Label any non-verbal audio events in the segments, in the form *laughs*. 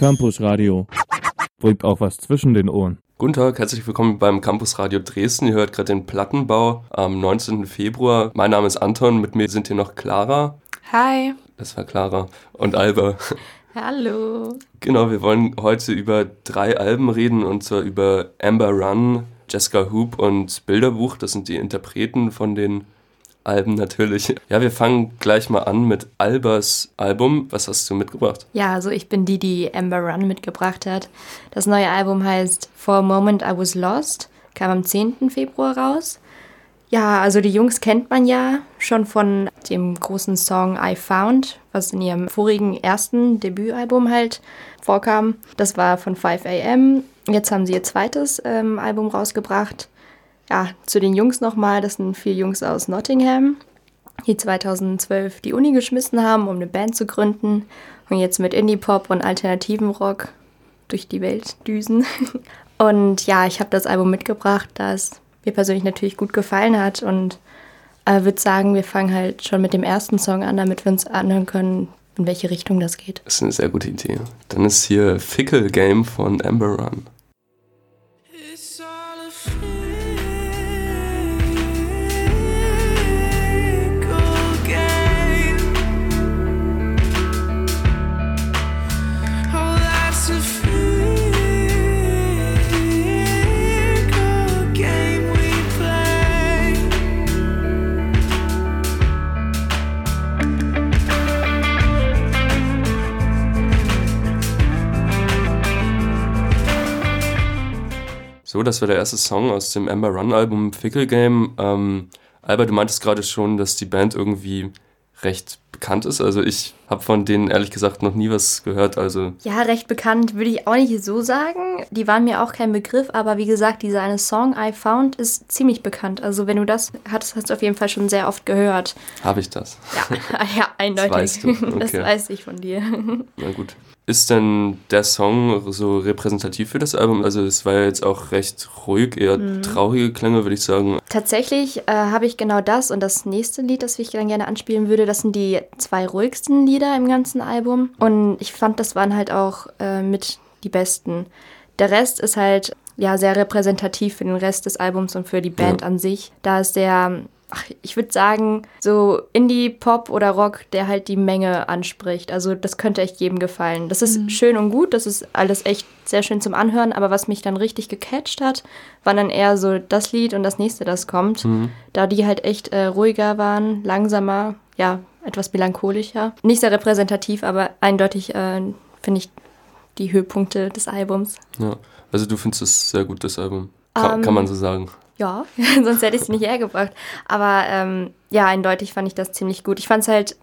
Campus Radio. Bringt auch was zwischen den Ohren. Guten Tag, herzlich willkommen beim Campus Radio Dresden. Ihr hört gerade den Plattenbau am 19. Februar. Mein Name ist Anton, mit mir sind hier noch Clara. Hi. Das war Clara. Und Alba. *laughs* Hallo. Genau, wir wollen heute über drei Alben reden und zwar über Amber Run, Jessica Hoop und Bilderbuch. Das sind die Interpreten von den Alben natürlich. Ja, wir fangen gleich mal an mit Albers Album. Was hast du mitgebracht? Ja, also ich bin die, die Amber Run mitgebracht hat. Das neue Album heißt For a Moment I Was Lost, kam am 10. Februar raus. Ja, also die Jungs kennt man ja schon von dem großen Song I Found, was in ihrem vorigen ersten Debütalbum halt vorkam. Das war von 5 AM. Jetzt haben sie ihr zweites ähm, Album rausgebracht ja, zu den Jungs nochmal, das sind vier Jungs aus Nottingham, die 2012 die Uni geschmissen haben, um eine Band zu gründen und jetzt mit Indie-Pop und alternativen Rock durch die Welt düsen. *laughs* Und ja, ich habe das Album mitgebracht, das mir persönlich natürlich gut gefallen hat und äh, würde sagen, wir fangen halt schon mit dem ersten Song an, damit wir uns anhören können, in welche Richtung das geht. Das ist eine sehr gute Idee. Dann ist hier Fickle Game von Amber Run. So, das war der erste Song aus dem Amber Run Album Fickle Game. Ähm, Albert, du meintest gerade schon, dass die Band irgendwie recht bekannt ist. Also ich habe von denen ehrlich gesagt noch nie was gehört. Also ja, recht bekannt würde ich auch nicht so sagen. Die waren mir auch kein Begriff, aber wie gesagt, dieser eine Song I Found ist ziemlich bekannt. Also wenn du das hattest, hast du auf jeden Fall schon sehr oft gehört. Habe ich das? Ja, *laughs* ja eindeutig. Das, weißt du. *laughs* okay. das weiß ich von dir. *laughs* Na gut. Ist denn der Song so repräsentativ für das Album? Also es war ja jetzt auch recht ruhig, eher mhm. traurige Klänge, würde ich sagen. Tatsächlich äh, habe ich genau das und das nächste Lied, das ich dann gerne anspielen würde, das sind die zwei ruhigsten Lieder im ganzen Album. Und ich fand, das waren halt auch äh, mit die besten. Der Rest ist halt ja sehr repräsentativ für den Rest des Albums und für die Band ja. an sich. Da ist der ach, ich würde sagen, so Indie-Pop oder Rock, der halt die Menge anspricht. Also das könnte echt jedem gefallen. Das ist mhm. schön und gut, das ist alles echt sehr schön zum Anhören, aber was mich dann richtig gecatcht hat, war dann eher so das Lied und das nächste, das kommt. Mhm. Da die halt echt äh, ruhiger waren, langsamer, ja, etwas melancholischer. Nicht sehr repräsentativ, aber eindeutig äh, finde ich die Höhepunkte des Albums. Ja, also du findest es sehr gut, das Album. Kann, um, kann man so sagen. Ja, *laughs* sonst hätte ich es nicht hergebracht. Aber ähm, ja, eindeutig fand ich das ziemlich gut. Ich fand es halt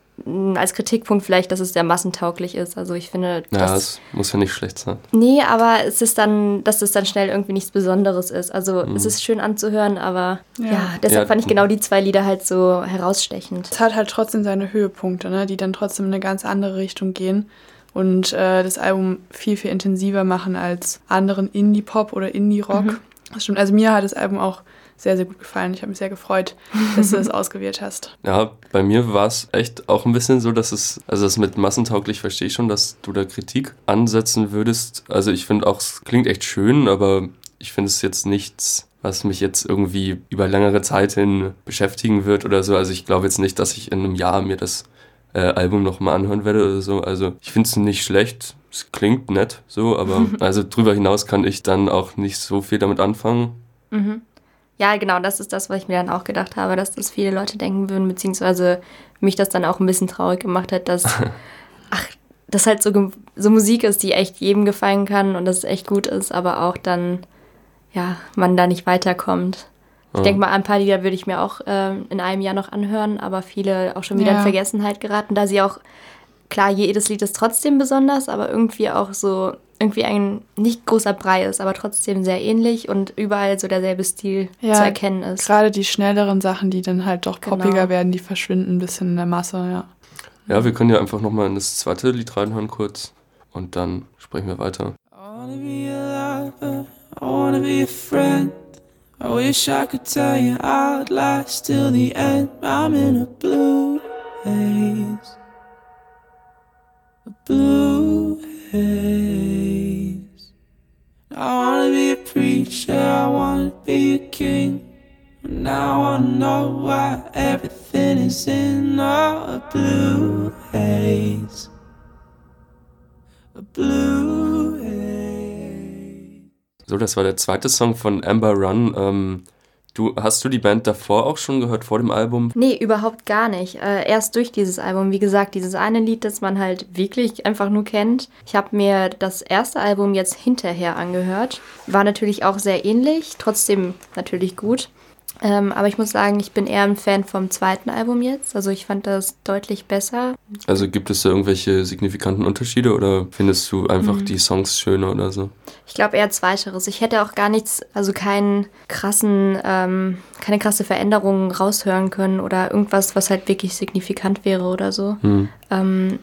als Kritikpunkt vielleicht, dass es sehr massentauglich ist. Also ich finde. Ja, das, es muss ja nicht schlecht sein. Nee, aber es ist dann, dass es dann schnell irgendwie nichts Besonderes ist. Also mhm. es ist schön anzuhören, aber ja, ja deshalb ja, fand ich genau die zwei Lieder halt so herausstechend. Es hat halt trotzdem seine Höhepunkte, ne, die dann trotzdem in eine ganz andere Richtung gehen und äh, das Album viel, viel intensiver machen als anderen Indie-Pop oder Indie-Rock. Mhm. Das stimmt. Also mir hat das Album auch sehr, sehr gut gefallen. Ich habe mich sehr gefreut, dass du es *laughs* ausgewählt hast. Ja, bei mir war es echt auch ein bisschen so, dass es, also das mit massentauglich verstehe ich schon, dass du da Kritik ansetzen würdest. Also ich finde auch, es klingt echt schön, aber ich finde es jetzt nichts, was mich jetzt irgendwie über längere Zeit hin beschäftigen wird oder so. Also ich glaube jetzt nicht, dass ich in einem Jahr mir das äh, Album nochmal anhören werde oder so. Also ich finde es nicht schlecht. Es klingt nett so, aber *laughs* also drüber hinaus kann ich dann auch nicht so viel damit anfangen. Mhm. Ja, genau, das ist das, was ich mir dann auch gedacht habe, dass das viele Leute denken würden, beziehungsweise mich das dann auch ein bisschen traurig gemacht hat, dass, *laughs* ach, das halt so, so Musik ist, die echt jedem gefallen kann und das echt gut ist, aber auch dann, ja, man da nicht weiterkommt. Ich denke mal, ein paar Lieder würde ich mir auch äh, in einem Jahr noch anhören, aber viele auch schon wieder ja. in Vergessenheit geraten, da sie auch, klar, jedes Lied ist trotzdem besonders, aber irgendwie auch so irgendwie ein nicht großer Brei ist, aber trotzdem sehr ähnlich und überall so derselbe Stil ja, zu erkennen ist. Gerade die schnelleren Sachen, die dann halt doch genau. poppiger werden, die verschwinden ein bisschen in der Masse, ja. Ja, wir können ja einfach nochmal in das zweite Lied reinhören kurz und dann sprechen wir weiter. I wanna be a lover, I wanna be a friend. I wish I could tell you I'd last till the end. I'm in a blue haze, a blue face. I wanna be a preacher, I wanna be a king. Now I know why everything is in a blue haze. A blue haze. So, das war der zweite Song von Amber Run. Ähm du, hast du die Band davor auch schon gehört, vor dem Album? Nee, überhaupt gar nicht. Äh, erst durch dieses Album. Wie gesagt, dieses eine Lied, das man halt wirklich einfach nur kennt. Ich habe mir das erste Album jetzt hinterher angehört. War natürlich auch sehr ähnlich, trotzdem natürlich gut. Ähm, aber ich muss sagen, ich bin eher ein Fan vom zweiten Album jetzt. Also ich fand das deutlich besser. Also gibt es da irgendwelche signifikanten Unterschiede oder findest du einfach Mhm. die Songs schöner oder so? Ich glaube eher zweiteres. Ich hätte auch gar nichts, also keinen krassen, ähm, keine krasse Veränderung raushören können oder irgendwas, was halt wirklich signifikant wäre oder so. Hm. Ähm,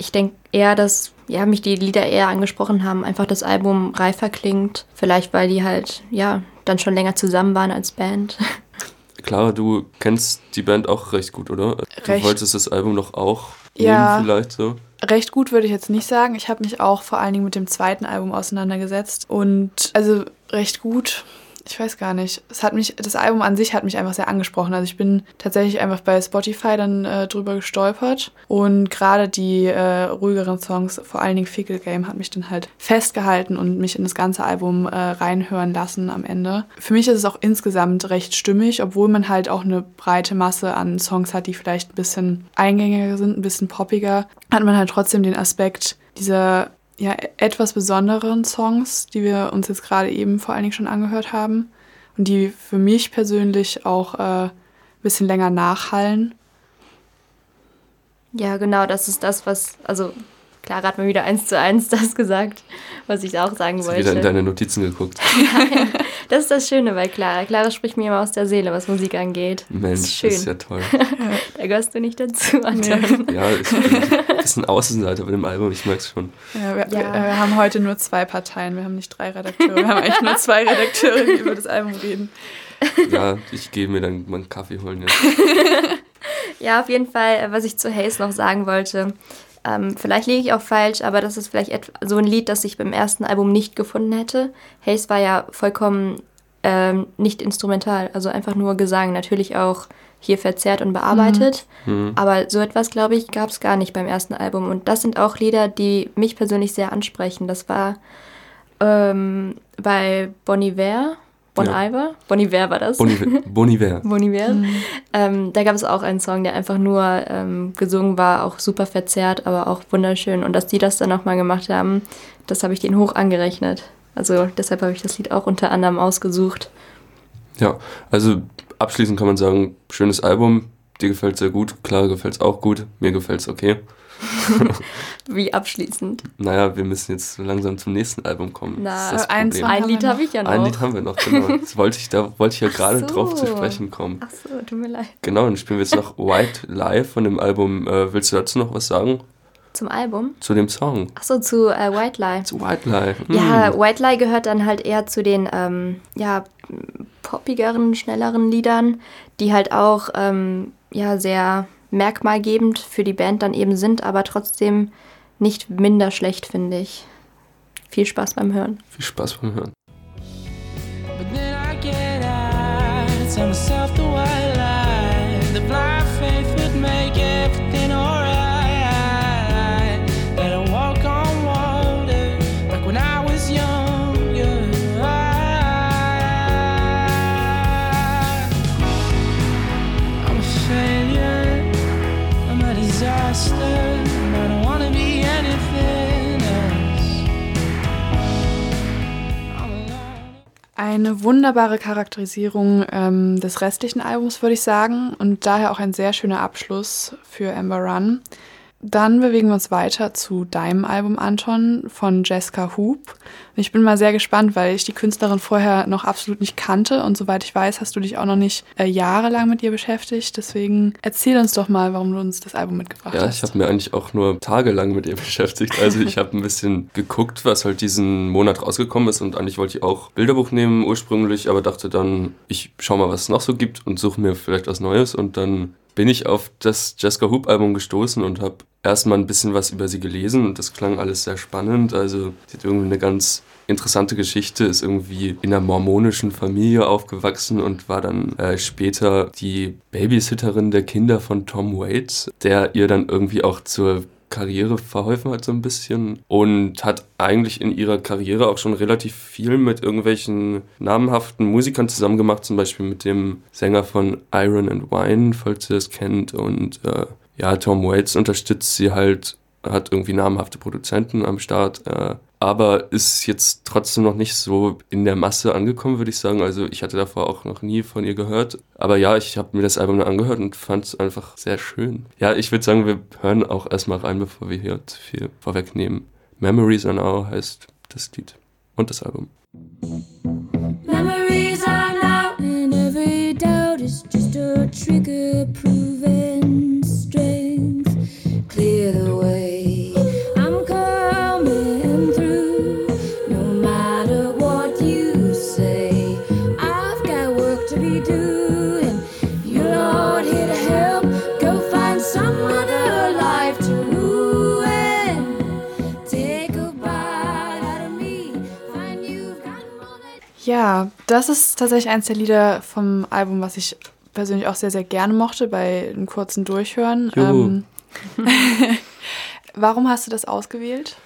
ich denke eher, dass ja, mich die Lieder eher angesprochen haben, einfach das Album reifer klingt. Vielleicht, weil die halt, ja, dann schon länger zusammen waren als Band. *laughs* Clara, du kennst die Band auch recht gut, oder? Du Recht. wolltest das Album noch auch Ja. nehmen vielleicht so? Recht gut würde ich jetzt nicht sagen. Ich habe mich auch vor allen Dingen mit dem zweiten Album auseinandergesetzt. Und also recht gut. Ich weiß gar nicht. Es hat mich, das Album an sich hat mich einfach sehr angesprochen. Also ich bin tatsächlich einfach bei Spotify dann äh, drüber gestolpert. Und gerade die äh, ruhigeren Songs, vor allen Dingen Fickle Game, hat mich dann halt festgehalten und mich in das ganze Album äh, reinhören lassen am Ende. Für mich ist es auch insgesamt recht stimmig, obwohl man halt auch eine breite Masse an Songs hat, die vielleicht ein bisschen eingängiger sind, ein bisschen poppiger, hat man halt trotzdem den Aspekt dieser ja, etwas besonderen Songs, die wir uns jetzt gerade eben vor allen Dingen schon angehört haben und die für mich persönlich auch äh, ein bisschen länger nachhallen. ja, genau, das ist das, was, also Clara hat mir wieder eins zu eins das gesagt, was ich auch sagen Hast du wollte. wieder in deine Notizen geguckt? *laughs* Das ist das Schöne bei Clara. Clara spricht mir immer aus der Seele, was Musik angeht. Mensch, das ist schön. ist ja toll. *laughs* Da gehörst du nicht dazu, Anton. Ja, ich bin ein bisschen Außenseiter bei dem Album, ich merk's schon. Ja, wir, Ja. Wir, wir haben heute nur zwei Parteien, wir haben nicht drei Redakteure, wir haben eigentlich nur zwei Redakteure, die über das Album reden. Ja, ich gehe mir dann mal einen Kaffee holen jetzt. *laughs* Ja, auf jeden Fall, äh, was ich zu Haze noch sagen wollte. Ähm, vielleicht liege ich auch falsch, aber das ist vielleicht so ein Lied, das ich beim ersten Album nicht gefunden hätte. Haze war ja vollkommen ähm, nicht instrumental, also einfach nur Gesang. Natürlich auch hier verzerrt und bearbeitet. Hm. Aber so etwas, glaube ich, gab es gar nicht beim ersten Album. Und das sind auch Lieder, die mich persönlich sehr ansprechen. Das war ähm, bei Bon Iver. Bon Ja. Iver? Bon Iver war das. Boniver. Boniver. Bon Iver. *laughs* Ähm, da gab es auch einen Song, der einfach nur ähm, gesungen war, auch super verzerrt, aber auch wunderschön. Und dass die das dann nochmal gemacht haben, das habe ich denen hoch angerechnet. Also deshalb habe ich das Lied auch unter anderem ausgesucht. Ja, also abschließend kann man sagen, schönes Album, dir gefällt sehr gut, Clara gefällt's auch gut, mir gefällt's okay. *laughs* Wie abschließend. Naja, wir müssen jetzt so langsam zum nächsten Album kommen. Na, das ist das ein Ein Lied habe ich ja noch. Ein Lied haben wir noch, genau. *laughs* Das wollte ich, da wollte ich ja gerade Ach drauf zu so. sprechen kommen. Ach so, tut mir leid. Genau, dann spielen wir jetzt noch White Lie von dem Album. Äh, willst du dazu noch was sagen? Zum Album? Zu dem Song? Ach so, zu äh, White Lie. Zu White Lie. Hm. Ja, White Lie gehört dann halt eher zu den ähm, ja, poppigeren, schnelleren Liedern, die halt auch ähm, ja, sehr merkmalgebend für die Band dann eben sind, aber trotzdem nicht minder schlecht, finde ich. Viel Spaß beim Hören. Viel Spaß beim Hören. Eine wunderbare Charakterisierung ähm, des restlichen Albums, würde ich sagen, und daher auch ein sehr schöner Abschluss für Amber Run. Dann bewegen wir uns weiter zu deinem Album, Anton, von Jessica Hoop. Ich bin mal sehr gespannt, weil ich die Künstlerin vorher noch absolut nicht kannte und soweit ich weiß, hast du dich auch noch nicht äh, jahrelang mit ihr beschäftigt. Deswegen erzähl uns doch mal, warum du uns das Album mitgebracht Ja, hast. ich habe mir eigentlich auch nur tagelang mit ihr *laughs* beschäftigt. Also ich habe ein bisschen geguckt, was halt diesen Monat rausgekommen ist und eigentlich wollte ich auch Bilderbuch nehmen ursprünglich, aber dachte dann, ich schau mal, was es noch so gibt und suche mir vielleicht was Neues und dann bin ich auf das Jessica Hoop Album gestoßen und habe erstmal ein bisschen was über sie gelesen und das klang alles sehr spannend. Also sie hat irgendwie eine ganz interessante Geschichte, ist irgendwie in einer mormonischen Familie aufgewachsen und war dann äh, später die Babysitterin der Kinder von Tom Waits, der ihr dann irgendwie auch zur Karriere verholfen hat so ein bisschen und hat eigentlich in ihrer Karriere auch schon relativ viel mit irgendwelchen namhaften Musikern zusammen gemacht, zum Beispiel mit dem Sänger von Iron and Wine, falls ihr das kennt. Und äh, ja, Tom Waits unterstützt sie halt, hat irgendwie namhafte Produzenten am Start, äh, aber ist jetzt trotzdem noch nicht so in der Masse angekommen, würde ich sagen. Also ich hatte davor auch noch nie von ihr gehört. Aber ja, ich habe mir das Album dann angehört und fand es einfach sehr schön. Ja, ich würde sagen, wir hören auch erstmal rein, bevor wir hier zu viel vorwegnehmen. Memories are Now heißt das Lied und das Album. Memories are now, and every doubt is just a trigger proving Ja, das ist tatsächlich eins der Lieder vom Album, was ich persönlich auch sehr, sehr gerne mochte bei einem kurzen Durchhören. Ähm, Juhu. *laughs* warum hast du das ausgewählt?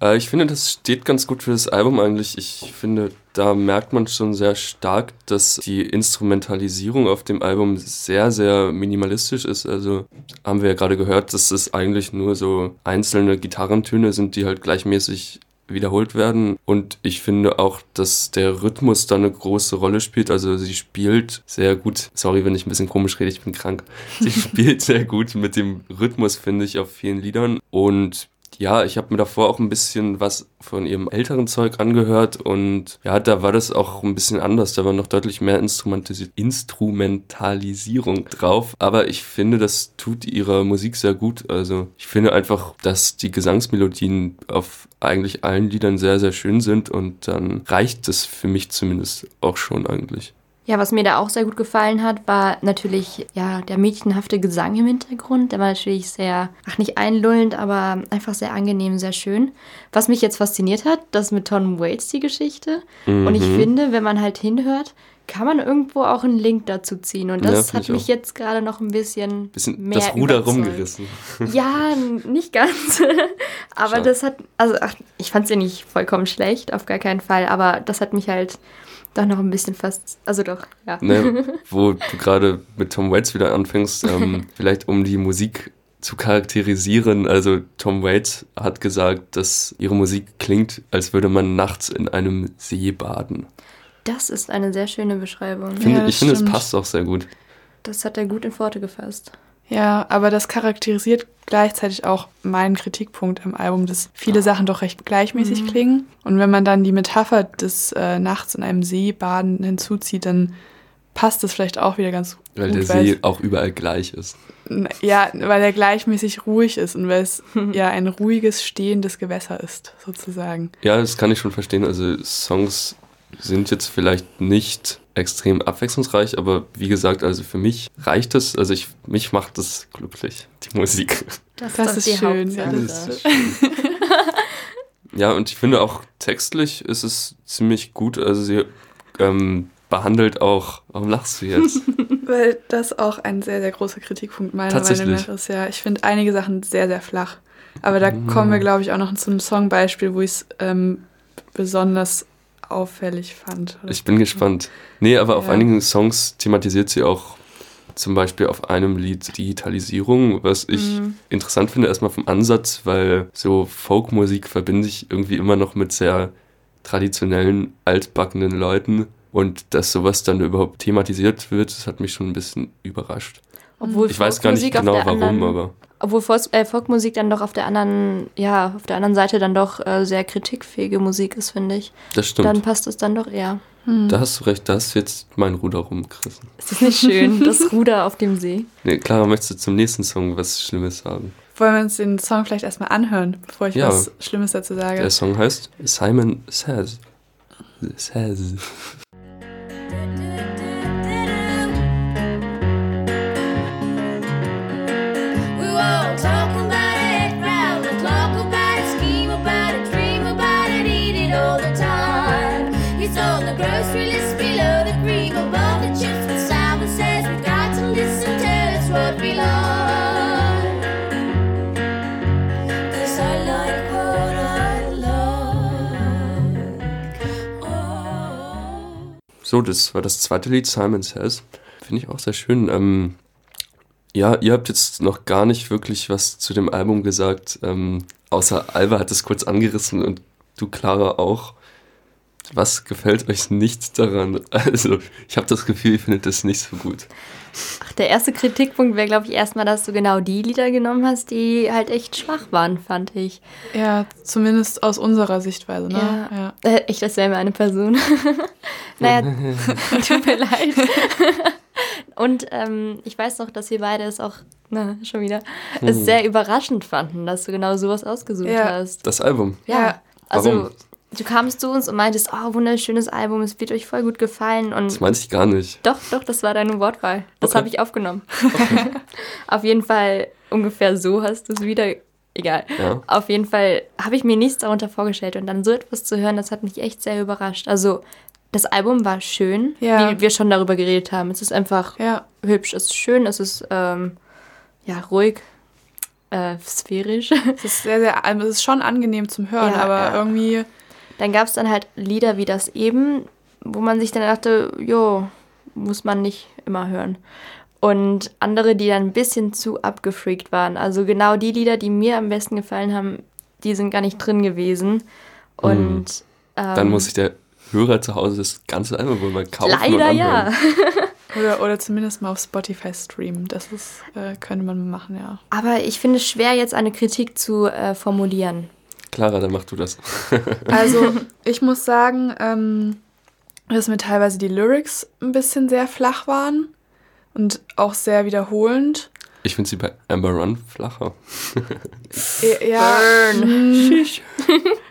Äh, ich finde, das steht ganz gut für das Album eigentlich. Ich finde, da merkt man schon sehr stark, dass die Instrumentalisierung auf dem Album sehr, sehr minimalistisch ist. Also haben wir ja gerade gehört, dass es eigentlich nur so einzelne Gitarrentöne sind, die halt gleichmäßig wiederholt werden. Und ich finde auch, dass der Rhythmus da eine große Rolle spielt. Also sie spielt sehr gut. Sorry, wenn ich ein bisschen komisch rede, ich bin krank. Sie *laughs* spielt sehr gut mit dem Rhythmus, finde ich, auf vielen Liedern. Und ja, ich habe mir davor auch ein bisschen was von ihrem älteren Zeug angehört und ja, da war das auch ein bisschen anders. Da war noch deutlich mehr Instrumentalisi Instrumentalisierung drauf. Aber ich finde, das tut ihrer Musik sehr gut. Also ich finde einfach, dass die Gesangsmelodien auf eigentlich allen Liedern sehr, sehr schön sind und dann reicht es für mich zumindest auch schon eigentlich. Ja, was mir da auch sehr gut gefallen hat, war natürlich ja der mädchenhafte Gesang im Hintergrund. Der war natürlich sehr, ach nicht einlullend, aber einfach sehr angenehm, sehr schön. Was mich jetzt fasziniert hat, das mit Tom Waits die Geschichte. Und ich Mhm. finde, wenn man halt hinhört, kann man irgendwo auch einen Link dazu ziehen. Und Ja, das find hat ich mich auch. jetzt gerade noch ein bisschen, Bisschen mehr das Ruder überzeugt. rumgerissen. *laughs* Ja, nicht ganz. *laughs* aber Schade. das hat, also ach, ich fand es ja nicht vollkommen schlecht, auf gar keinen Fall. Aber das hat mich halt doch noch ein bisschen fast, also doch, ja. ne, *laughs* wo du gerade mit Tom Waits wieder anfängst, ähm, *laughs* vielleicht um die Musik zu charakterisieren. Also Tom Waits hat gesagt, dass ihre Musik klingt, als würde man nachts in einem See baden. Das ist eine sehr schöne Beschreibung. Finde, das ich finde, es stimmt. passt auch sehr gut. Das hat er gut in Worte gefasst. Ja, aber das charakterisiert gleichzeitig auch meinen Kritikpunkt am Album, dass viele Sachen doch recht gleichmäßig klingen. Und wenn man dann die Metapher des äh, Nachts in einem See baden hinzuzieht, dann passt das vielleicht auch wieder ganz Weil gut. der See auch überall gleich ist. ja, weil er gleichmäßig ruhig ist und weil es *laughs* ja ein ruhiges, stehendes Gewässer ist, sozusagen. Ja, das kann ich schon verstehen. Also Songs sind jetzt vielleicht nicht extrem abwechslungsreich, aber wie gesagt, also für mich reicht es. Also ich, mich macht das glücklich, die Musik. Das, Das ist die schön, ja, das ist *laughs* Ja, und ich finde auch textlich ist es ziemlich gut. Also sie ähm, behandelt auch. Warum lachst du jetzt? *laughs* Weil das auch ein sehr, sehr großer Kritikpunkt meiner Meinung nach ist. Ja, ich finde einige Sachen sehr, sehr flach. Aber da kommen wir, glaube ich, auch noch zum Songbeispiel, wo ich es ähm, besonders auffällig fand. Ich bin gespannt. Nee, aber auf Ja. einigen Songs thematisiert sie auch zum Beispiel auf einem Lied Digitalisierung, was ich Mhm. interessant finde, erstmal vom Ansatz, weil so Folkmusik verbinde ich irgendwie immer noch mit sehr traditionellen, altbackenen Leuten. Und dass sowas dann überhaupt thematisiert wird, das hat mich schon ein bisschen überrascht. Obwohl Ich weiß gar nicht genau der warum, anderen, aber Obwohl Fos- äh, Folkmusik dann doch auf der anderen, ja, auf der anderen Seite dann doch äh, sehr kritikfähige Musik ist, finde ich. das stimmt. Dann passt es dann doch eher. da hast du recht, da ist jetzt mein Ruder rumgerissen. Ist das nicht schön? *laughs* Das Ruder auf dem See. Nee, Clara, möchtest du zum nächsten Song was Schlimmes sagen? Wollen wir uns den Song vielleicht erstmal anhören, bevor ich Ja. was Schlimmes dazu sage? Der Song heißt Simon Says. Says. So, das war das zweite Lied, Simon Says. Finde ich auch sehr schön. Ähm, ja, ihr habt jetzt noch gar nicht wirklich was zu dem Album gesagt, ähm, außer Alba hat es kurz angerissen und du, Clara, auch. Was gefällt euch nicht daran? *laughs* Also, ich habe das Gefühl, ihr findet das nicht so gut. Ach, der erste Kritikpunkt wäre, glaube ich, erstmal, dass du genau die Lieder genommen hast, die halt echt schwach waren, fand ich. Ja, zumindest aus unserer Sichtweise, ne? Ja. Äh, ich, das wäre mir eine Person. *laughs* naja, *laughs* tut mir leid. Und ähm, ich weiß noch, dass wir beide es auch, na, schon wieder, es sehr überraschend fanden, dass du genau sowas ausgesucht Ja. hast. Das Album. Ja, also Warum? du kamst zu uns und meintest, oh, wunderschönes Album, es wird euch voll gut gefallen. Und Das meinte ich gar nicht. doch, doch, das war deine Wortwahl. Das Okay. habe ich aufgenommen. *laughs* Auf jeden Fall ungefähr so hast du es wieder. Egal. Ja. Auf jeden Fall habe ich mir nichts darunter vorgestellt und dann so etwas zu hören, das hat mich echt sehr überrascht. Also das Album war schön, Ja. wie wir schon darüber geredet haben. Es ist einfach Ja. hübsch, es ist schön, es ist ähm, ja ruhig, äh, sphärisch. Es ist sehr, sehr, also es ist schon angenehm zum Hören, Ja, aber ja. irgendwie, Dann gab es dann halt Lieder wie das eben, wo man sich dann dachte, jo, muss man nicht immer hören. Und andere, die dann ein bisschen zu abgefreakt waren. Also genau die Lieder, die mir am besten gefallen haben, die sind gar nicht drin gewesen. Und ähm, Dann muss sich der Hörer zu Hause das ganze Album wohl mal kaufen. und leider anhören. ja. *laughs* oder, oder zumindest mal auf Spotify streamen. Das ist, äh, könnte man machen, ja. Aber ich finde es schwer, jetzt eine Kritik zu äh, formulieren. Clara, dann mach du das. *laughs* Also, ich muss sagen, ähm, dass mir teilweise die Lyrics ein bisschen sehr flach waren und auch sehr wiederholend. Ich finde sie bei Amber Run flacher. Ja, hm. *laughs*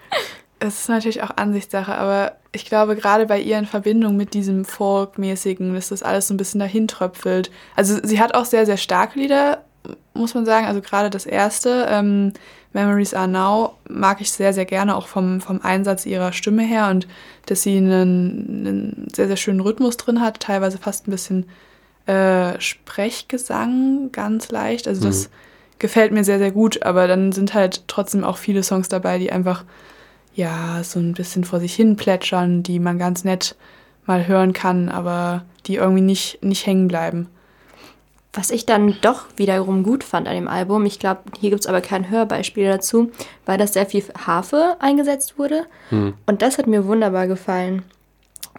Es ist natürlich auch Ansichtssache, aber ich glaube, gerade bei ihr in Verbindung mit diesem Folk-mäßigen, dass das alles so ein bisschen dahin tröpfelt. Also sie hat auch sehr, sehr starke Lieder, muss man sagen. Also gerade das erste, ähm, Memories Are Now, mag ich sehr, sehr gerne, auch vom, vom Einsatz ihrer Stimme her und dass sie einen, einen sehr, sehr schönen Rhythmus drin hat, teilweise fast ein bisschen äh, Sprechgesang, ganz leicht. Also das gefällt mir sehr, sehr gut, aber dann sind halt trotzdem auch viele Songs dabei, die einfach ja, so ein bisschen vor sich hin plätschern, die man ganz nett mal hören kann, aber die irgendwie nicht, nicht hängen bleiben. Was ich dann doch wiederum gut fand an dem Album, ich glaube, hier gibt es aber kein Hörbeispiel dazu, war, dass sehr viel Harfe eingesetzt wurde. Und das hat mir wunderbar gefallen.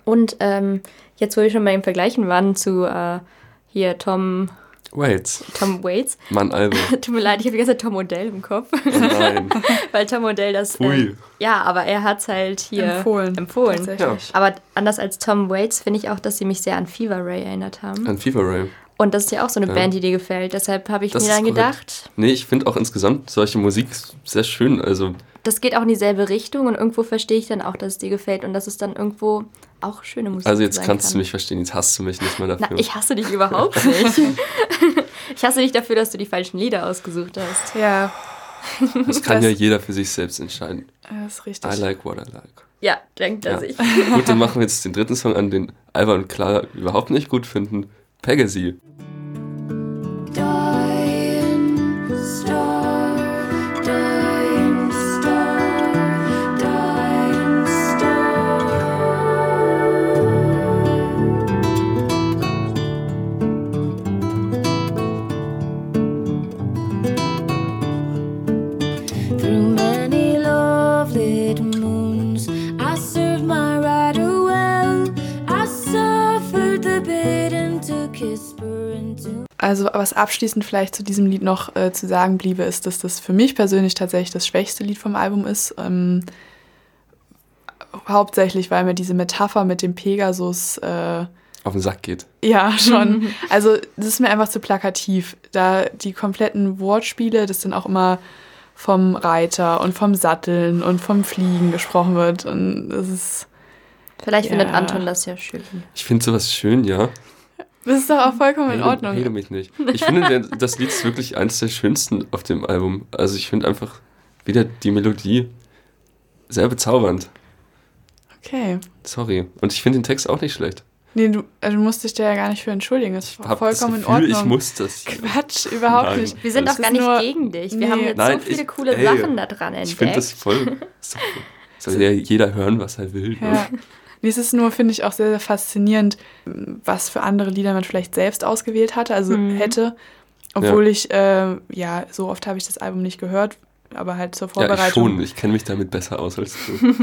Und ähm, jetzt, wo wir schon bei dem Vergleichen waren zu äh, hier Tom, Wait, Tom Waits, Mann, Album. *laughs* tut mir leid, ich habe die ganze Zeit Tom Odell im Kopf, Oh nein. *laughs* weil Tom Odell das. Ähm, ja, aber er hat es halt hier Empfohlen. empfohlen. Tatsächlich. Aber anders als Tom Waits finde ich auch, dass sie mich sehr an Fever Ray erinnert haben. An Fever Ray. Und das ist ja auch so eine Ja. Band, die dir gefällt. Deshalb habe ich Das mir dann korrekt. gedacht, Nee, ich finde auch insgesamt solche Musik sehr schön. Also, das geht auch in dieselbe Richtung und irgendwo verstehe ich dann auch, dass es dir gefällt und dass es dann irgendwo auch schöne Musik also jetzt sein kannst kann. du mich verstehen, jetzt hasst du mich nicht mehr Na, dafür. ich hasse dich überhaupt nicht. *laughs* ich hasse dich dafür, dass du die falschen Lieder ausgesucht hast. Ja, das kann das- ja jeder für sich selbst entscheiden. das ist richtig. I like what I like. Ja, denkt er Ja. sich. Gut, dann machen wir jetzt den dritten Song an, den Alba und Clara überhaupt nicht gut finden. Pegasus. Also, was abschließend vielleicht zu diesem Lied noch äh, zu sagen bliebe, ist, dass das für mich persönlich tatsächlich das schwächste Lied vom Album ist. Ähm, hauptsächlich, weil mir diese Metapher mit dem Pegasus äh, Auf den Sack geht. Ja, schon. *laughs* Also, das ist mir einfach zu plakativ. Da die kompletten Wortspiele, das dann auch immer vom Reiter und vom Satteln und vom Fliegen gesprochen wird. Und das ist. Vielleicht findet Ja. Anton das ja schön. Ich finde sowas schön, ja. Das ist doch auch vollkommen in Ordnung. hate mich nicht. Ich finde, der, das Lied ist wirklich eines der schönsten auf dem Album. Also ich finde einfach wieder die Melodie sehr bezaubernd. Okay. Sorry. Und ich finde den Text auch nicht schlecht. Nee, du, also du musst dich da ja gar nicht für entschuldigen. Das ist Hab vollkommen das Gefühl, in Ordnung. ich muss das. *laughs* Quatsch, überhaupt Nein. nicht. Wir sind Das doch gar nicht nur- gegen dich. Wir Nee. haben jetzt Nein, so viele ich- coole ey, Sachen da dran Ich finde das entdeckt. *laughs* voll. Soll ja jeder hören, was er will. ne? Ja. Nee, es ist nur, finde ich, auch sehr, sehr faszinierend, was für andere Lieder man vielleicht selbst ausgewählt hatte, also Mhm. hätte. Obwohl ich, äh, ja, so oft habe ich das Album nicht gehört, aber halt zur Ja, ich Vorbereitung. schon. Ich kenne mich damit besser aus als du.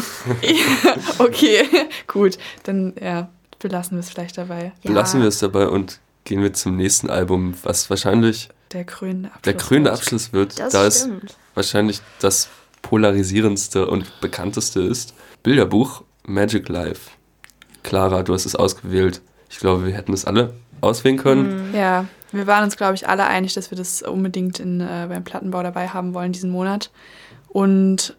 *laughs* okay, gut. Dann, ja, belassen wir es vielleicht dabei. Ja. Lassen wir es dabei und gehen wir zum nächsten Album, was wahrscheinlich Der krönende Abschluss. der krönende wird. Abschluss wird. Das da es wahrscheinlich das polarisierendste und bekannteste ist. Bilderbuch Magic Life. Clara, du hast es ausgewählt. Ich glaube, wir hätten es alle auswählen können. Ja, wir waren uns, glaube ich, alle einig, dass wir das unbedingt in, äh, beim Plattenbau dabei haben wollen diesen Monat. Und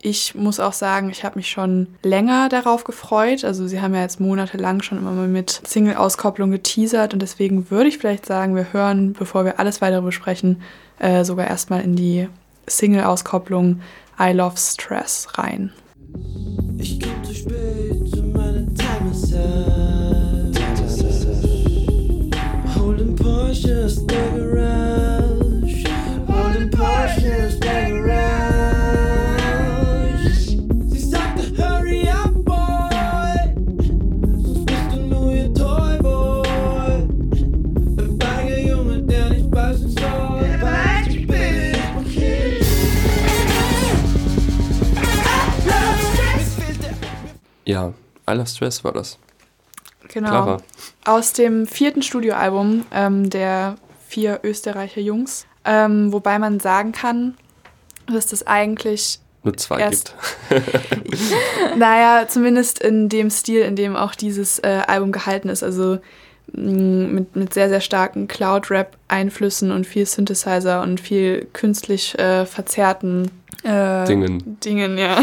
ich muss auch sagen, ich habe mich schon länger darauf gefreut. Also sie haben ja jetzt monatelang schon immer mal mit Single-Auskopplung geteasert und deswegen würde ich vielleicht sagen, wir hören, bevor wir alles weitere besprechen, äh, sogar erstmal in die Single-Auskopplung I Love Stress rein. Ich komm zu spät zu meiner Time is up. Holding Porsche, stagger Ja, I Love Stress war das. Genau. Clara. Aus dem vierten Studioalbum ähm, der vier Österreicher Jungs. Ähm, wobei man sagen kann, dass das eigentlich, Nur zwei Erst- gibt. *laughs* naja, zumindest in dem Stil, in dem auch dieses äh, Album gehalten ist. Also mh, mit, mit sehr, sehr starken Cloud-Rap-Einflüssen und viel Synthesizer und viel künstlich äh, verzerrten äh, Dingen. Dingen, ja.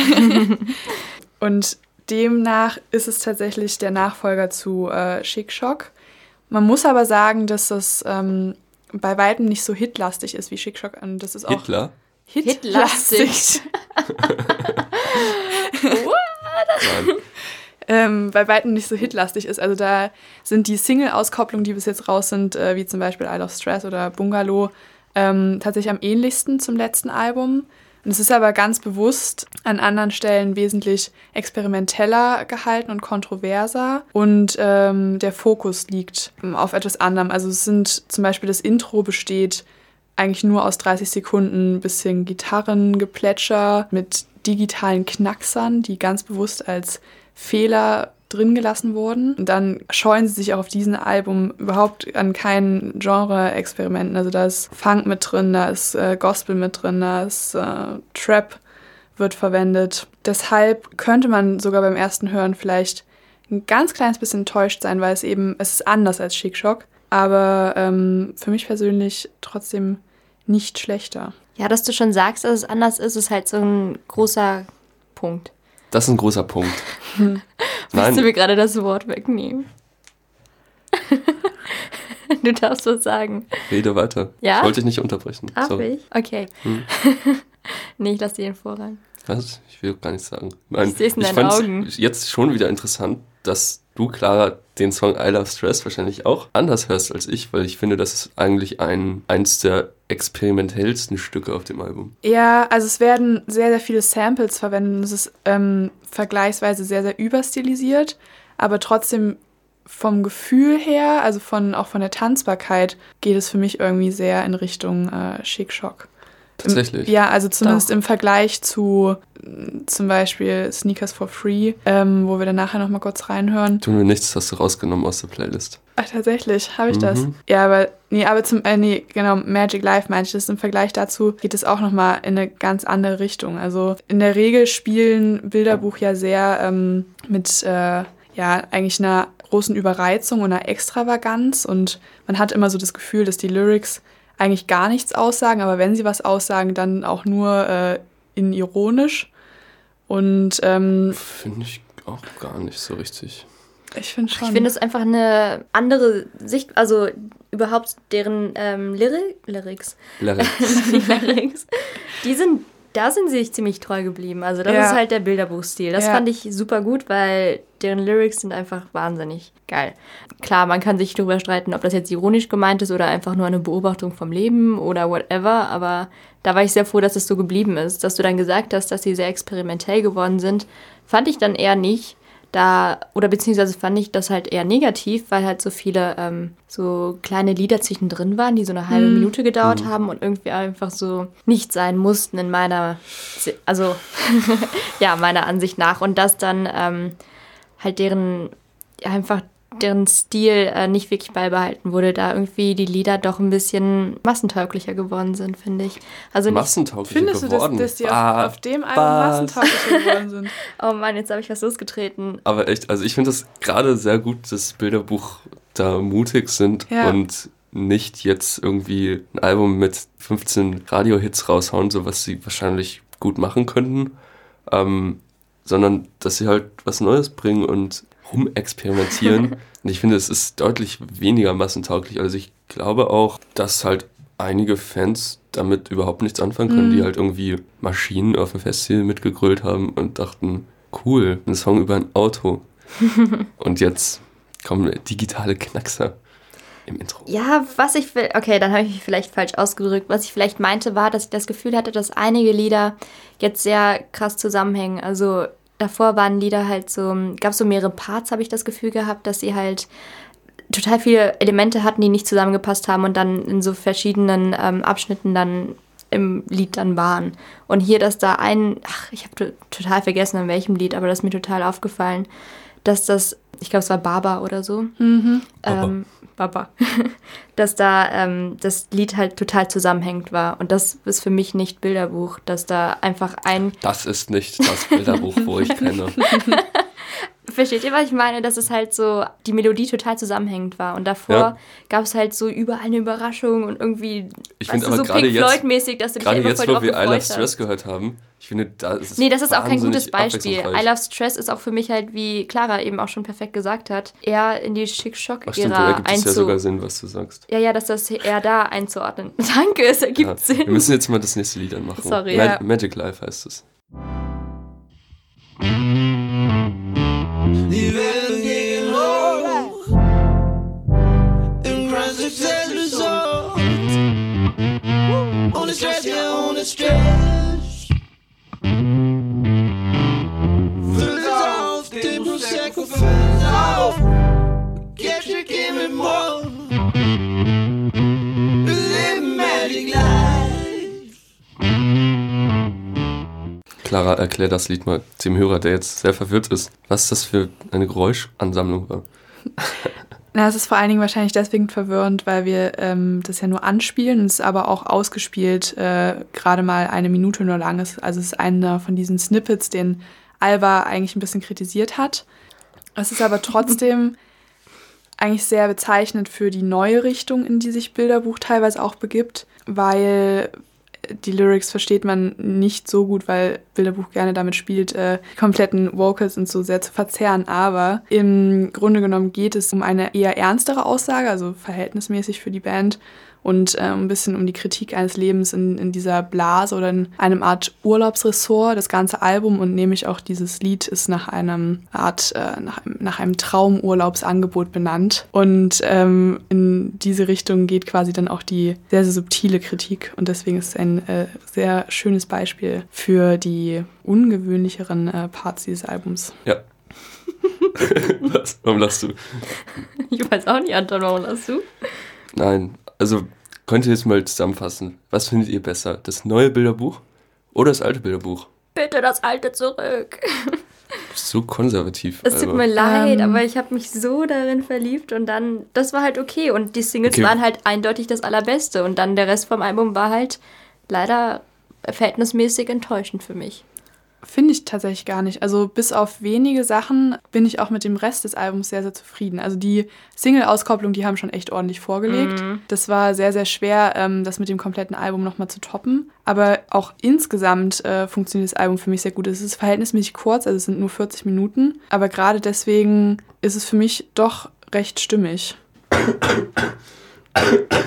*laughs* und demnach ist es tatsächlich der Nachfolger zu äh, Chic Shock. Man muss aber sagen, dass das ähm, bei weitem nicht so hitlastig ist wie Chic Shock. Und das ist auch Hitler. Hitlastig. *laughs* Nein. ähm, bei weitem nicht so hitlastig ist. Also da sind die Single-Auskopplungen, die bis jetzt raus sind, äh, wie zum Beispiel I Love Stress oder Bungalow, ähm, tatsächlich am ähnlichsten zum letzten Album. Und es ist aber ganz bewusst an anderen Stellen wesentlich experimenteller gehalten und kontroverser. Und ähm, der Fokus liegt auf etwas anderem. Also es sind zum Beispiel das Intro besteht eigentlich nur aus 30 Sekunden bisschen Gitarrengeplätscher mit digitalen Knacksern, die ganz bewusst als Fehler drin gelassen wurden. Und dann scheuen sie sich auch auf diesem Album überhaupt an keinen Genre-Experimenten. Also da ist Funk mit drin, da ist äh, Gospel mit drin, da ist äh, Trap wird verwendet. Deshalb könnte man sogar beim ersten Hören vielleicht ein ganz kleines bisschen enttäuscht sein, weil es eben, es ist anders als Chic Shock, aber ähm, für mich persönlich trotzdem nicht schlechter. Ja, dass du schon sagst, dass es anders ist, ist halt so ein großer Punkt. Das ist ein großer Punkt. *laughs* Willst du mir Nein, gerade das Wort wegnehmen? *laughs* du darfst was sagen. rede weiter. Ja? Ich wollte dich nicht unterbrechen. Darf Sorry. ich? Okay. Hm. *laughs* nee, ich lasse dir den Vorrang. Was? Ich will gar nichts sagen. Nein, Ich seh's in deinen Augen. jetzt schon wieder interessant, dass du, Clara, den Song I Love Stress wahrscheinlich auch anders hörst als ich, weil ich finde, das ist eigentlich ein, eins der experimentellsten Stücke auf dem Album. Ja, also es werden sehr, sehr viele Samples verwendet. Es ist ähm, vergleichsweise sehr, sehr überstilisiert, aber trotzdem vom Gefühl her, also von auch von der Tanzbarkeit, geht es für mich irgendwie sehr in Richtung äh, Chic Shock. Tatsächlich. Ja, also zumindest Doch. im Vergleich zu mm, zum Beispiel Sneakers for Free, ähm, wo wir dann nachher nochmal kurz reinhören. Tun wir nichts, hast du rausgenommen aus der Playlist. Ach, tatsächlich, habe ich das. Mhm. Ja, aber, nee, aber zum, äh, nee, genau, Magic Life meinte ich das. Im Vergleich dazu geht es auch nochmal in eine ganz andere Richtung. Also in der Regel spielen Bilderbuch ja sehr ähm, mit, äh, ja, eigentlich einer großen Überreizung und einer Extravaganz und man hat immer so das Gefühl, dass die Lyrics eigentlich gar nichts aussagen, aber wenn sie was aussagen, dann auch nur äh, in ironisch. Und ähm, Finde ich auch gar nicht so richtig. Ich finde schon. Ich finde es einfach eine andere Sicht, also überhaupt deren ähm, Lyri Lyrics, Larry. *laughs* die Lyrics, die sind, da sind sie sich ziemlich treu geblieben. Also das Ja. ist halt der Bilderbuchstil. Das Ja. fand ich super gut, weil deren Lyrics sind einfach wahnsinnig geil. Klar, man kann sich darüber streiten, ob das jetzt ironisch gemeint ist oder einfach nur eine Beobachtung vom Leben oder whatever, aber da war ich sehr froh, dass es so geblieben ist. Dass du dann gesagt hast, dass sie sehr experimentell geworden sind, fand ich dann eher nicht. Da, oder beziehungsweise fand ich das halt eher negativ, weil halt so viele ähm, so kleine Lieder zwischendrin waren, die so eine halbe Minute gedauert haben und irgendwie einfach so nicht sein mussten in meiner, also *laughs* ja, meiner Ansicht nach. Und dass dann ähm, halt deren, einfach deren Stil äh, nicht wirklich beibehalten wurde, da irgendwie die Lieder doch ein bisschen massentauglicher geworden sind, finde ich. Also nicht, Massentauglich Findest du, dass, geworden. dass die auf, Ah, auf dem Album massentauglicher geworden sind? *laughs* oh Mann, jetzt habe ich was losgetreten. Aber echt, also ich finde das gerade sehr gut, dass Bilderbuch da mutig sind Ja. und nicht jetzt irgendwie ein Album mit 15 Radio-Hits raushauen, so was sie wahrscheinlich gut machen könnten, ähm, sondern dass sie halt was Neues bringen und rumexperimentieren. *laughs* und ich finde, es ist deutlich weniger massentauglich. Also ich glaube auch, dass halt einige Fans damit überhaupt nichts anfangen können, die halt irgendwie Maschinen auf dem Festival mitgegrölt haben und dachten, cool, ein Song über ein Auto. *laughs* und jetzt kommen digitale Knackser im Intro. Ja, was ich will, okay, dann habe ich mich vielleicht falsch ausgedrückt. Was ich vielleicht meinte, war, dass ich das Gefühl hatte, dass einige Lieder jetzt sehr krass zusammenhängen. Also davor waren Lieder halt so, gab so mehrere Parts, habe ich das Gefühl gehabt, dass sie halt total viele Elemente hatten, die nicht zusammengepasst haben und dann in so verschiedenen ähm, Abschnitten dann im Lied dann waren. Und hier, dass da ein, ach, ich habe to total vergessen, in welchem Lied, aber das ist mir total aufgefallen, dass das, ich glaube, es war Baba oder so. Baba. Ähm, Baba. *laughs* dass da ähm, das Lied halt total zusammenhängend war. Und das ist für mich nicht Bilderbuch, dass da einfach ein. Das ist nicht das Bilderbuch, wo ich kenne. *laughs* Versteht ihr, was ich meine? Dass es halt so die Melodie total zusammenhängend war. Und davor Ja. gab es halt so überall eine Überraschung und irgendwie. Ich weißt aber so gerade Floyd-mäßig, dass du dich Gerade jetzt, wo wir I Love hast. Stress gehört haben, ich finde, da ist es Nee, das ist auch kein gutes Beispiel. I Love Stress ist auch für mich halt, wie Clara eben auch schon perfekt gesagt hat, eher in die Schick-Schock-Ära ergibt es ja sogar Sinn, was du sagst. Ja, ja, dass das eher da einzuordnen. *laughs* Danke, es ergibt Ja, Sinn. wir müssen jetzt mal das nächste Lied anmachen. Sorry. Ma Ja. Magic Life heißt es. Die Clara, erklär das Lied mal dem Hörer, der jetzt sehr verwirrt ist, was das für eine Geräuschansammlung war. *laughs* Na, es ist vor allen Dingen wahrscheinlich deswegen verwirrend, weil wir ähm, das ja nur anspielen, es ist aber auch ausgespielt, äh, gerade mal eine Minute nur lang ist. Also es ist einer von diesen Snippets, den Alba eigentlich ein bisschen kritisiert hat. Es ist aber trotzdem *laughs* eigentlich sehr bezeichnend für die neue Richtung, in die sich Bilderbuch teilweise auch begibt, weil die Lyrics versteht man nicht so gut, weil Bilderbuch gerne damit spielt, äh, die kompletten Vocals und so sehr zu verzerren. Aber im Grunde genommen geht es um eine eher ernstere Aussage, also verhältnismäßig für die Band und äh, ein bisschen um die Kritik eines Lebens in, in dieser Blase oder in einem Art Urlaubsressort. Das ganze Album und nämlich auch dieses Lied ist nach einem Art, äh, nach, einem- nach einem Traumurlaubsangebot benannt. Und ähm, in diese Richtung geht quasi dann auch die sehr, sehr subtile Kritik. Und deswegen ist es ein äh, sehr schönes Beispiel für die ungewöhnlicheren äh, Parts dieses Albums. Ja. *laughs* *laughs* was? Warum lachst du? Ich weiß auch nicht, Anton, warum hast du? Nein, also könnt ihr jetzt mal zusammenfassen. Was findet ihr besser? Das neue Bilderbuch oder das alte Bilderbuch? Bitte das alte zurück. *laughs* So konservativ. Es tut Alba. mir leid, Ähm. aber ich habe mich so darin verliebt und dann, das war halt okay. Und die Singles Okay. waren halt eindeutig das Allerbeste. Und dann der Rest vom Album war halt leider verhältnismäßig enttäuschend für mich. Finde ich tatsächlich gar nicht. Also bis auf wenige Sachen bin ich auch mit dem Rest des Albums sehr, sehr zufrieden. Also die Single-Auskopplung, die haben schon echt ordentlich vorgelegt. Das war sehr, sehr schwer, ähm, das mit dem kompletten Album nochmal zu toppen. Aber auch insgesamt äh, funktioniert das Album für mich sehr gut. Es ist verhältnismäßig kurz, also es sind nur 40 Minuten. Aber gerade deswegen ist es für mich doch recht stimmig. *coughs*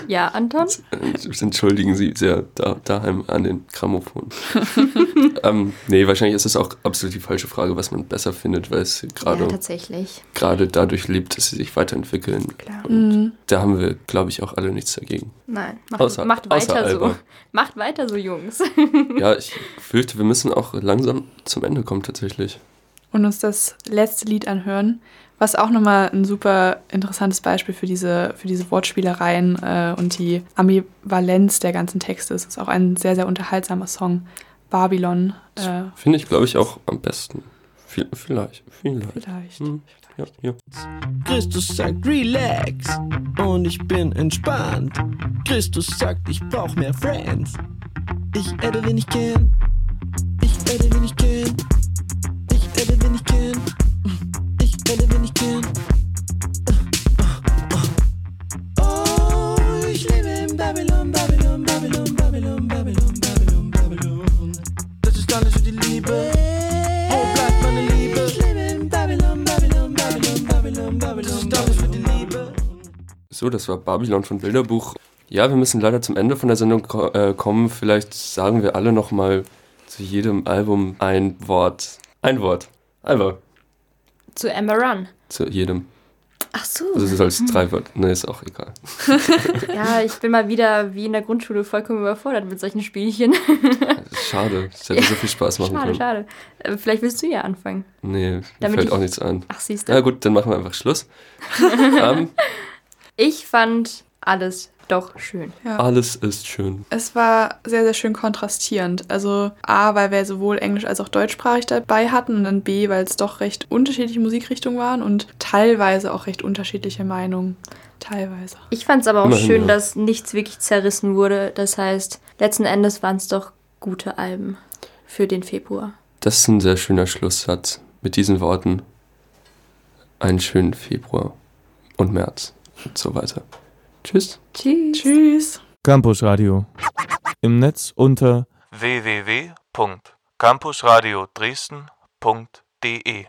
Ja, Anton? Äh, Entschuldigen Sie sehr da, daheim an den Grammophon. *laughs* ähm, nee, wahrscheinlich ist es auch absolut die falsche Frage, was man besser findet, weil es Ja, gerade tatsächlich. gerade dadurch lebt, dass sie sich weiterentwickeln. Klar. Und da haben wir, glaube ich, auch alle nichts dagegen. Nein, macht, Außer- macht außer weiter so. Alba. Macht weiter so, Jungs. *laughs* Ja, ich fürchte, wir müssen auch langsam zum Ende kommen tatsächlich. und uns das letzte Lied anhören, was auch nochmal ein super interessantes Beispiel für diese, für diese Wortspielereien äh, und die Ambivalenz der ganzen Texte ist. Ist auch ein sehr, sehr unterhaltsamer Song. Babylon. Äh, Finde ich, glaube ich, auch am besten. Viel- Vielleicht, vielleicht. vielleicht. Hm, ja, ja. Christus sagt relax und ich bin entspannt. Christus sagt, ich brauch mehr Friends. Ich adde, wenn ich kann. Ich adde, wenn ich kann. Ich adde, wenn ich kann. Adde, wenn ich kann. Oh, ich lebe in Babylon, Babylon, Babylon, Babylon, Babylon, Babylon, Babylon. Das ist alles für die Liebe. Wo bleibt meine Liebe? Ich lebe in Babylon, Babylon, Babylon, Babylon, Babylon. Das ist alles für die Liebe. So, das war Babylon von Bilderbuch. Ja, wir müssen leider zum Ende von der Sendung äh, kommen. Vielleicht sagen wir alle nochmal zu jedem Album ein Wort. Ein Wort. Einfach. Zu Amber Run. Zu jedem. Ach so. Also es als drei Wörter. Ne, ist auch egal. *laughs* Ja, ich bin mal wieder wie in der Grundschule vollkommen überfordert mit solchen Spielchen. Ist *laughs* schade. Es hätte so viel Spaß machen Schade, können. schade. Äh, Vielleicht willst du ja anfangen. Nee, mir fällt auch nichts ein. Ach, siehst Na du. gut, dann machen wir einfach Schluss. *laughs* ähm, Ich fand alles doch schön. Ja. alles ist schön. Es war sehr, sehr schön kontrastierend. Also A, weil wir sowohl Englisch als auch deutschsprachig dabei hatten und dann B, weil es doch recht unterschiedliche Musikrichtungen waren und teilweise auch recht unterschiedliche Meinungen. Teilweise. Ich fand es aber auch Immerhin, schön, ja. dass nichts wirklich zerrissen wurde. Das heißt, letzten Endes waren es doch gute Alben für den Februar. Das ist ein sehr schöner Schlusssatz. Mit diesen Worten. Einen schönen Februar und März und so weiter. Tschüss. Tschüss. Tschüss. Campus Radio. Im Netz unter www.campusradio Dresden.de